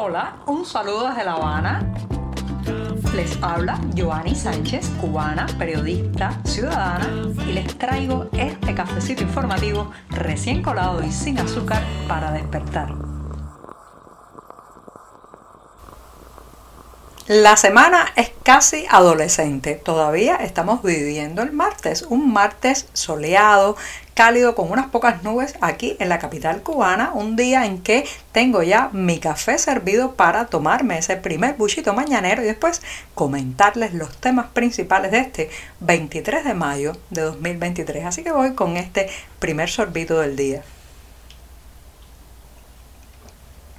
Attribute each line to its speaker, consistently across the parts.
Speaker 1: Hola, un saludo desde La Habana. Les habla Joanny Sánchez, cubana, periodista, ciudadana, y les traigo este cafecito informativo recién colado y sin azúcar para despertar. La semana es casi adolescente. Todavía estamos viviendo el martes, un martes soleado, cálido con unas pocas nubes aquí en la capital cubana, un día en que tengo ya mi café servido para tomarme ese primer buchito mañanero y después comentarles los temas principales de este 23 de mayo de 2023. Así que voy con este primer sorbito del día.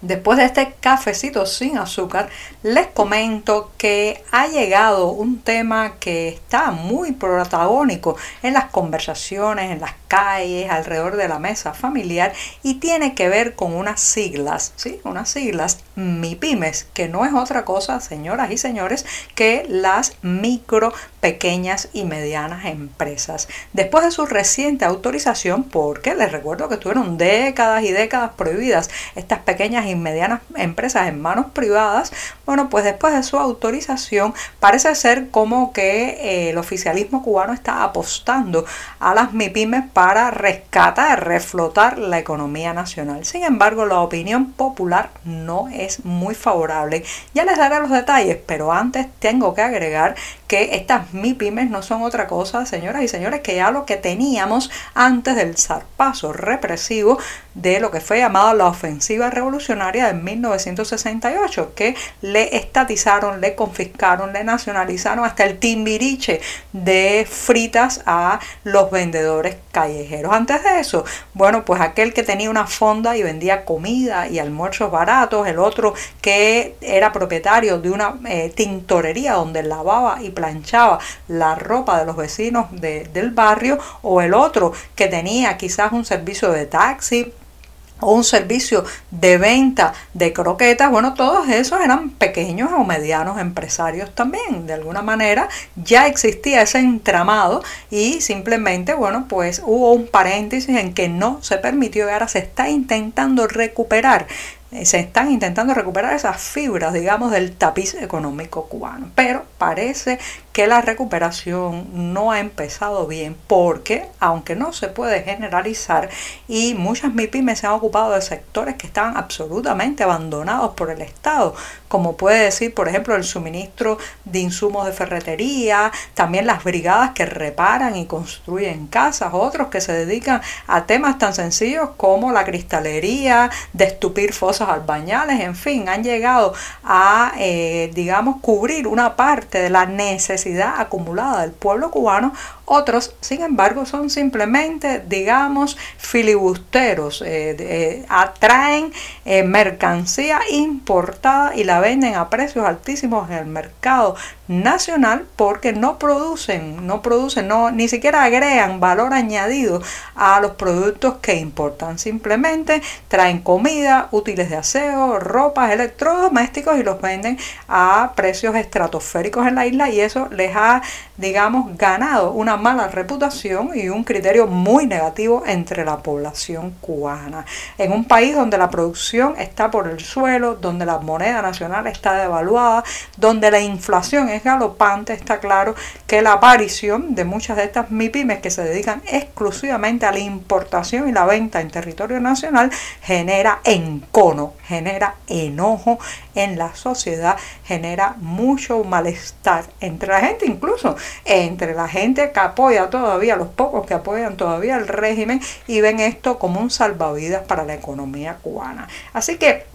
Speaker 1: Después de este cafecito sin azúcar, les comento que ha llegado un tema que está muy protagónico en las conversaciones, en las calles, alrededor de la mesa familiar y tiene que ver con unas siglas, ¿sí? Unas siglas MIPIMES, que no es otra cosa, señoras y señores, que las micro, pequeñas y medianas empresas. Después de su reciente autorización, porque les recuerdo que estuvieron décadas y décadas prohibidas estas pequeñas y medianas empresas en manos privadas, bueno, pues después de su autorización parece ser como que eh, el oficialismo cubano está apostando a las MIPIMES para rescatar, reflotar la economía nacional. Sin embargo, la opinión popular no es muy favorable. Ya les daré los detalles, pero antes tengo que agregar que estas MIPIMES no son otra cosa, señoras y señores, que ya lo que teníamos antes del zarpazo represivo de lo que fue llamado la ofensiva revolucionaria de 1968, que le estatizaron, le confiscaron, le nacionalizaron hasta el timbiriche de fritas a los vendedores callejeros. Antes de eso, bueno, pues aquel que tenía una fonda y vendía comida y almuerzos baratos, el otro que era propietario de una eh, tintorería donde lavaba y planchaba la ropa de los vecinos del barrio, o el otro que tenía quizás un servicio de taxi o un servicio de venta de croquetas, bueno, todos esos eran pequeños o medianos empresarios también. De alguna manera ya existía ese entramado y simplemente, bueno, pues hubo un paréntesis en que no se permitió y ahora se está intentando recuperar eh, se están intentando recuperar esas fibras, digamos, del tapiz económico cubano. Pero parece que la recuperación no ha empezado bien porque, aunque no se puede generalizar, y muchas MIPIMES se han ocupado de sectores que estaban absolutamente abandonados por el Estado, como puede decir, por ejemplo, el suministro de insumos de ferretería, también las brigadas que reparan y construyen casas, otros que se dedican a temas tan sencillos como la cristalería, de estupir fosas albañales, en fin, han llegado a, eh, digamos, cubrir una parte de la necesidad acumulada del pueblo cubano, otros, sin embargo, son simplemente, digamos, filibusteros, eh, eh, atraen eh, mercancía importada y la venden a precios altísimos en el mercado nacional porque no producen, no producen, no, ni siquiera agregan valor añadido a los productos que importan. Simplemente traen comida, útiles de aseo, ropas, electrodomésticos y los venden a precios estratosféricos en la isla y eso les ha, digamos, ganado una mala reputación y un criterio muy negativo entre la población cubana. En un país donde la producción está por el suelo, donde la moneda nacional está devaluada, donde la inflación es galopante, está claro que la aparición de muchas de estas MIPIMES que se dedican exclusivamente a la importación y la venta en territorio nacional genera encono, genera enojo en la sociedad, genera mucho malestar entre la gente, incluso entre la gente que apoya todavía, los pocos que apoyan todavía el régimen y ven esto como un salvavidas para la economía cubana. Así que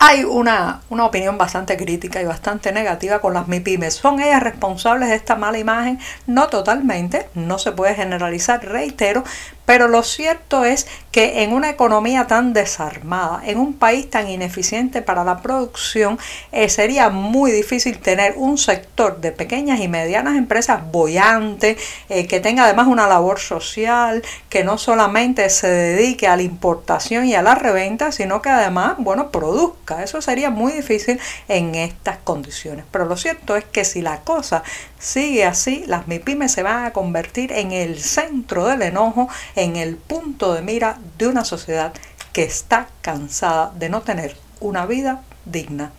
Speaker 1: hay una, una, opinión bastante crítica y bastante negativa con las MIPIMES. ¿Son ellas responsables de esta mala imagen? No totalmente, no se puede generalizar, reitero, pero lo cierto es que en una economía tan desarmada, en un país tan ineficiente para la producción, eh, sería muy difícil tener un sector de pequeñas y medianas empresas bollante, eh, que tenga además una labor social, que no solamente se dedique a la importación y a la reventa, sino que además, bueno, produzca. Eso sería muy difícil en estas condiciones. Pero lo cierto es que si la cosa sigue así, las MIPIMES se van a convertir en el centro del enojo, en el punto de mira de una sociedad que está cansada de no tener una vida digna.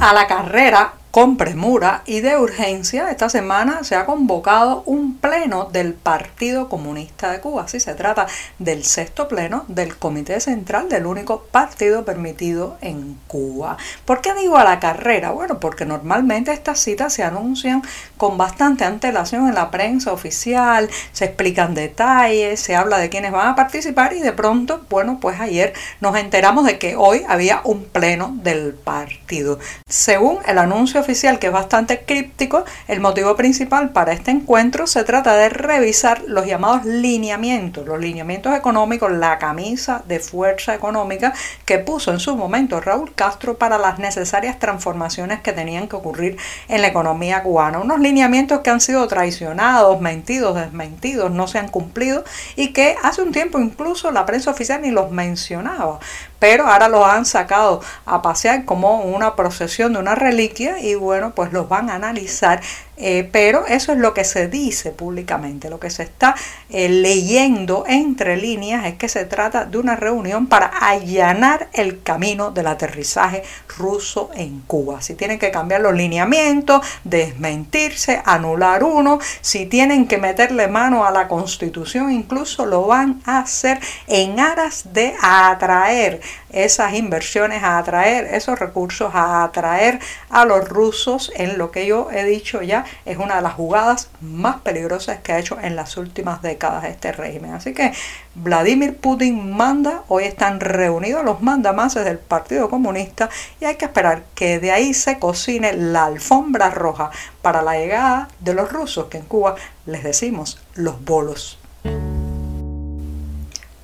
Speaker 1: A la carrera con premura y de urgencia, esta semana se ha convocado un pleno del Partido Comunista de Cuba. Así se trata del sexto pleno del Comité Central del único partido permitido en Cuba. ¿Por qué digo a la carrera? Bueno, porque normalmente estas citas se anuncian con bastante antelación en la prensa oficial, se explican detalles, se habla de quiénes van a participar y de pronto, bueno, pues ayer nos enteramos de que hoy había un pleno del partido. Según el anuncio oficial que es bastante críptico, el motivo principal para este encuentro se trata de revisar los llamados lineamientos, los lineamientos económicos, la camisa de fuerza económica que puso en su momento Raúl Castro para las necesarias transformaciones que tenían que ocurrir en la economía cubana. Unos lineamientos que han sido traicionados, mentidos, desmentidos, no se han cumplido y que hace un tiempo incluso la prensa oficial ni los mencionaba pero ahora los han sacado a pasear como una procesión de una reliquia y bueno, pues los van a analizar eh, pero eso es lo que se dice públicamente, lo que se está eh, leyendo entre líneas es que se trata de una reunión para allanar el camino del aterrizaje ruso en Cuba. Si tienen que cambiar los lineamientos, desmentirse, anular uno, si tienen que meterle mano a la constitución, incluso lo van a hacer en aras de atraer esas inversiones, a atraer esos recursos, a atraer a los rusos en lo que yo he dicho ya es una de las jugadas más peligrosas que ha hecho en las últimas décadas este régimen. Así que Vladimir Putin manda, hoy están reunidos los mandamases del Partido Comunista y hay que esperar que de ahí se cocine la alfombra roja para la llegada de los rusos, que en Cuba les decimos los bolos.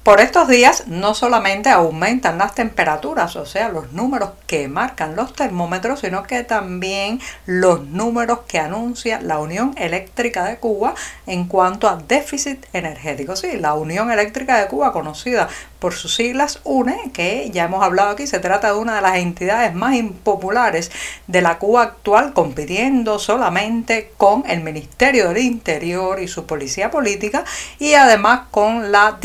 Speaker 1: Por estos días no solamente aumentan las temperaturas, o sea, los números que marcan los termómetros, sino que también los números que anuncia la Unión Eléctrica de Cuba en cuanto a déficit energético. Sí, la Unión Eléctrica de Cuba, conocida por sus siglas UNE, que ya hemos hablado aquí, se trata de una de las entidades más impopulares de la Cuba actual, compitiendo solamente con el Ministerio del Interior y su policía política y además con la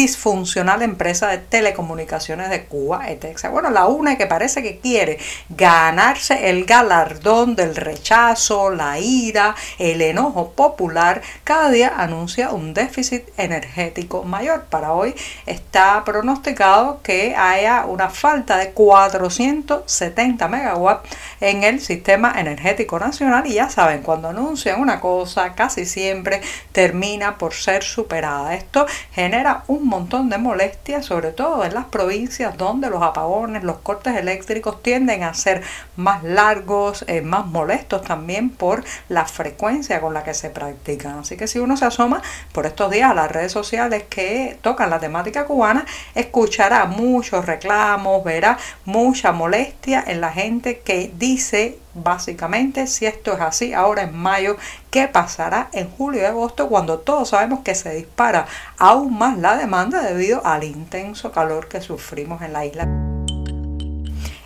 Speaker 1: disfuncional empresa de telecomunicaciones de Cuba. Bueno, la UNE que parece que quiere ganarse el galardón del rechazo, la ira, el enojo popular, cada día anuncia un déficit energético mayor. Para hoy está pronosticado que haya una falta de 470 megawatts en el sistema energético nacional y ya saben, cuando anuncian una cosa casi siempre termina por ser superada. Esto genera un montón de molestias, sobre todo en las provincias donde los apagones, los cortes eléctricos tienden a ser más largos, eh, más molestos también por la frecuencia con la que se practican. Así que si uno se asoma por estos días a las redes sociales que tocan la temática cubana, escuchará muchos reclamos, verá mucha molestia en la gente que dice básicamente si esto es así ahora en mayo, ¿qué pasará en julio y agosto cuando todos sabemos que se dispara aún más la demanda debido al intenso calor que sufrimos en la isla?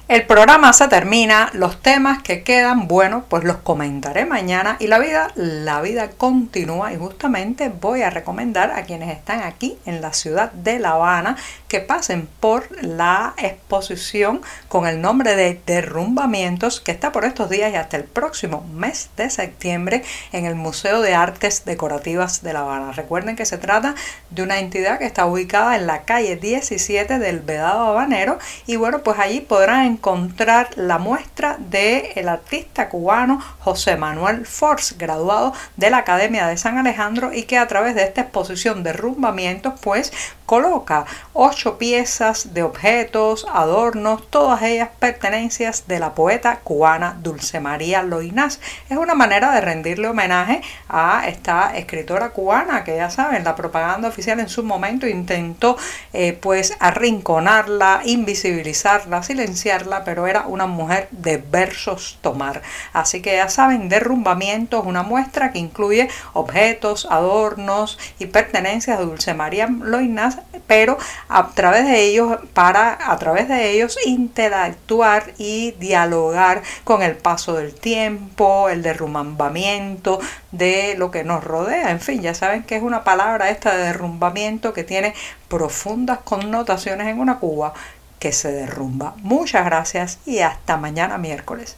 Speaker 1: El programa se termina, los temas que quedan, bueno, pues los comentaré mañana y la vida, la vida continúa y justamente voy a recomendar a quienes están aquí en la ciudad de La Habana que pasen por la exposición con el nombre de Derrumbamientos que está por estos días y hasta el próximo mes de septiembre en el Museo de Artes Decorativas de La Habana. Recuerden que se trata de una entidad que está ubicada en la calle 17 del Vedado Habanero y bueno, pues allí podrán encontrar la muestra del el artista cubano José Manuel Force, graduado de la Academia de San Alejandro y que a través de esta exposición de rumbamientos pues coloca ocho piezas de objetos, adornos, todas ellas pertenencias de la poeta cubana Dulce María Loinás. Es una manera de rendirle homenaje a esta escritora cubana que ya saben, la propaganda oficial en su momento intentó eh, pues arrinconarla, invisibilizarla, silenciarla, pero era una mujer de versos tomar. Así que ya saben, derrumbamientos, una muestra que incluye objetos, adornos y pertenencias de Dulce María Loinás pero a través de ellos, para a través de ellos interactuar y dialogar con el paso del tiempo, el derrumbamiento de lo que nos rodea. En fin, ya saben que es una palabra esta de derrumbamiento que tiene profundas connotaciones en una Cuba que se derrumba. Muchas gracias y hasta mañana miércoles.